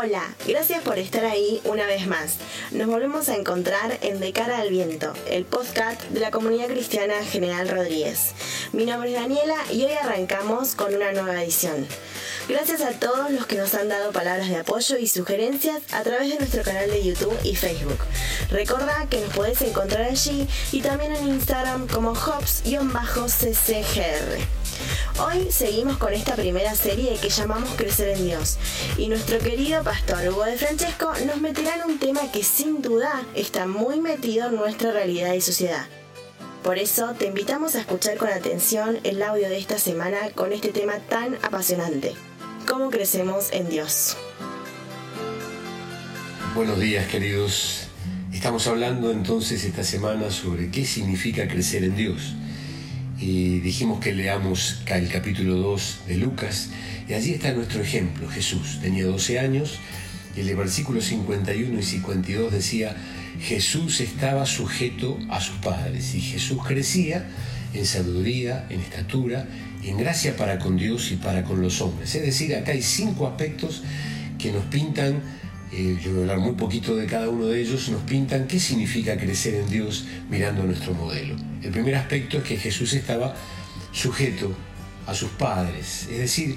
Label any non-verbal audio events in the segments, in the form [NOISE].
Hola, gracias por estar ahí una vez más. Nos volvemos a encontrar en De Cara al Viento, el podcast de la comunidad cristiana General Rodríguez. Mi nombre es Daniela y hoy arrancamos con una nueva edición. Gracias a todos los que nos han dado palabras de apoyo y sugerencias a través de nuestro canal de YouTube y Facebook. Recuerda que nos podés encontrar allí y también en Instagram como hops-ccgr. Hoy seguimos con esta primera serie que llamamos Crecer en Dios y nuestro querido pastor Hugo de Francesco nos meterá en un tema que sin duda está muy metido en nuestra realidad y sociedad. Por eso te invitamos a escuchar con atención el audio de esta semana con este tema tan apasionante cómo crecemos en Dios. Buenos días queridos. Estamos hablando entonces esta semana sobre qué significa crecer en Dios. Y dijimos que leamos el capítulo 2 de Lucas y allí está nuestro ejemplo. Jesús tenía 12 años y el versículo 51 y 52 decía, Jesús estaba sujeto a sus padres y Jesús crecía en sabiduría, en estatura, en gracia para con Dios y para con los hombres. Es decir, acá hay cinco aspectos que nos pintan, eh, yo voy a hablar muy poquito de cada uno de ellos, nos pintan qué significa crecer en Dios mirando nuestro modelo. El primer aspecto es que Jesús estaba sujeto a sus padres. Es decir,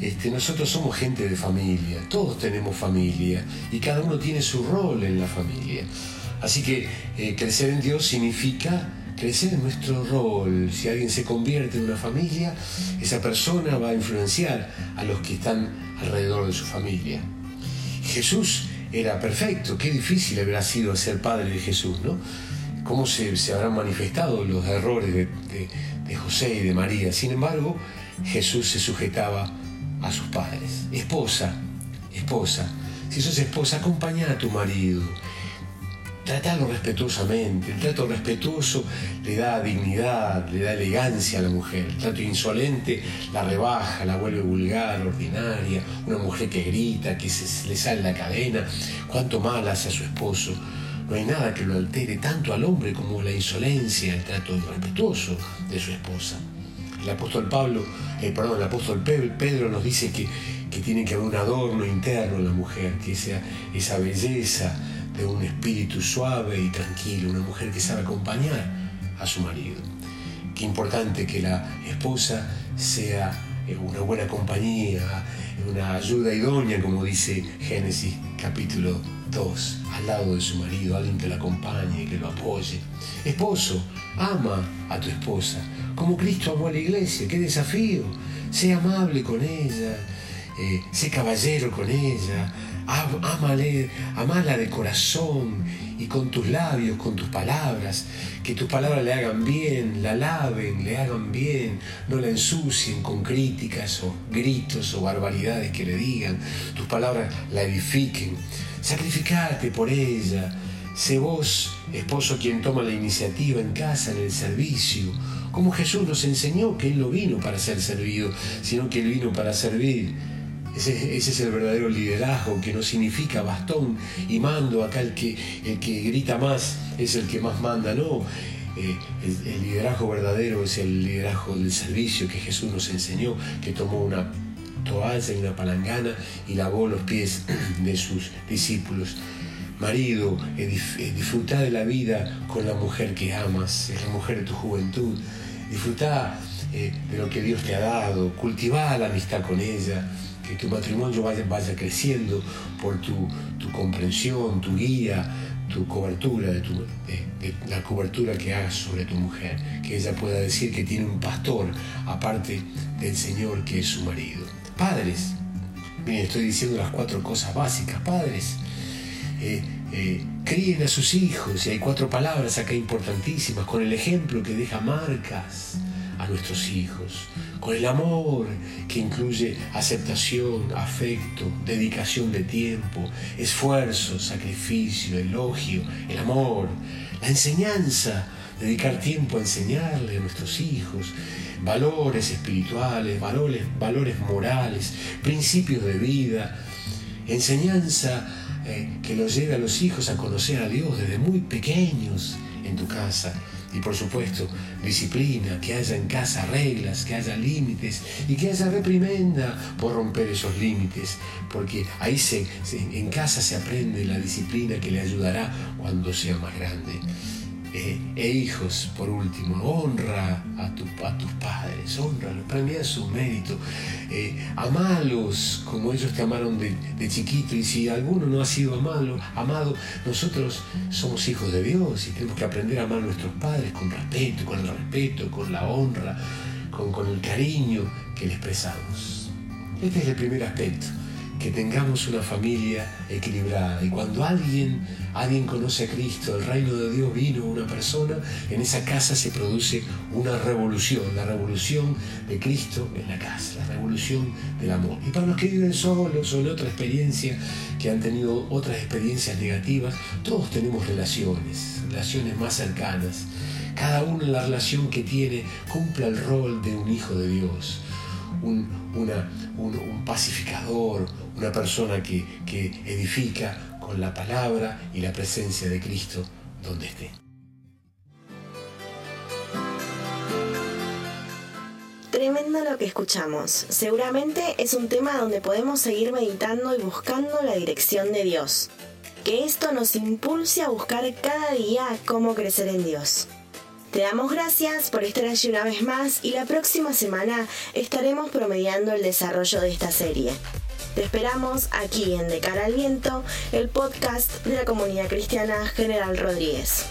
este, nosotros somos gente de familia, todos tenemos familia y cada uno tiene su rol en la familia. Así que eh, crecer en Dios significa crecer en nuestro rol. Si alguien se convierte en una familia, esa persona va a influenciar a los que están alrededor de su familia. Jesús era perfecto, qué difícil habrá sido ser padre de Jesús, ¿no? Cómo se, habrán manifestado los errores de, de José y de María. Sin embargo, Jesús se sujetaba a sus padres. Esposa, esposa, si sos esposa, acompaña a tu marido tratarlo respetuosamente. El trato respetuoso le da dignidad, le da elegancia a la mujer. El trato insolente la rebaja, la vuelve vulgar, ordinaria. Una mujer que grita, que se le sale la cadena, cuánto mal hace a su esposo. No hay nada que lo altere tanto al hombre como la insolencia, el trato irrespetuoso de su esposa. El apóstol Pablo, eh, perdón, el apóstol Pedro nos dice que, que tiene que haber un adorno interno en la mujer, que sea esa belleza, de un espíritu suave y tranquilo, una mujer que sabe acompañar a su marido. Qué importante que la esposa sea eh, una buena compañía, una ayuda idónea, como dice Génesis capítulo 2, al lado de su marido, alguien que la acompañe, que lo apoye. Esposo, ama a tu esposa, como Cristo amó a la iglesia, qué desafío. Sé amable con ella, eh, sé caballero con ella, Amale, amala de corazón y con tus labios, con tus palabras, que tus palabras le hagan bien, la laven, le hagan bien, no la ensucien con críticas o gritos o barbaridades que le digan, tus palabras la edifiquen. Sacrificate por ella, sé vos, esposo, quien toma la iniciativa en casa, en el servicio, como Jesús nos enseñó que Él no vino para ser servido, sino que Él vino para servir ese, es el verdadero liderazgo, que no significa bastón y mando, acá el que, el que grita más es el que más manda, no. Eh, el, liderazgo verdadero es el liderazgo del servicio que Jesús nos enseñó, que tomó una toalla y una palangana y lavó los pies [CLEARS THROAT] de sus discípulos. Marido, eh, eh, disfruta de la vida con la mujer que amas, es la mujer de tu juventud. Disfruta de lo que Dios te ha dado, cultiva la amistad con ella que tu matrimonio vaya, vaya creciendo por tu, comprensión, tu guía, tu cobertura, de, tu, la cobertura que hagas sobre tu mujer, que ella pueda decir que tiene un pastor aparte del Señor que es su marido. Padres, miren, estoy diciendo las cuatro cosas básicas, padres, eh, eh, críen a sus hijos, y hay cuatro palabras acá importantísimas, con el ejemplo que deja marcas a nuestros hijos, con el amor que incluye aceptación, afecto, dedicación de tiempo, esfuerzo, sacrificio, elogio, el amor, la enseñanza, dedicar tiempo a enseñarle a nuestros hijos, valores espirituales, valores, valores morales, principios de vida, enseñanza eh, que los lleve a los hijos a conocer a Dios desde muy pequeños en tu casa y por supuesto disciplina, que haya en casa reglas, que haya límites y que haya reprimenda por romper esos límites, porque ahí se, en casa se aprende la disciplina que le ayudará cuando sea más grande. Eh, e hijos, por último, honra a, tu, a tus padres, honralos, premia su mérito, eh, amalos como ellos te amaron de, chiquito y si alguno no ha sido amado, amado, nosotros somos hijos de Dios y tenemos que aprender a amar a nuestros padres con respeto, con el respeto, con la honra, con, con el cariño que le expresamos. Este es el primer aspecto que tengamos una familia equilibrada. Y cuando alguien, alguien conoce a Cristo, el reino de Dios vino una persona, en esa casa se produce una revolución, la revolución de Cristo en la casa, la revolución del amor. Y para los que viven solos o en otra experiencia, que han tenido otras experiencias negativas, todos tenemos relaciones, relaciones más cercanas. Cada uno en la relación que tiene cumple el rol de un hijo de Dios un, un, pacificador, una persona que, que edifica con la palabra y la presencia de Cristo donde esté. Tremendo lo que escuchamos. Seguramente es un tema donde podemos seguir meditando y buscando la dirección de Dios. Que esto nos impulse a buscar cada día cómo crecer en Dios. Te damos gracias por estar allí una vez más y la próxima semana estaremos promediando el desarrollo de esta serie. Te esperamos aquí en De Cara al Viento, el podcast de la comunidad cristiana General Rodríguez.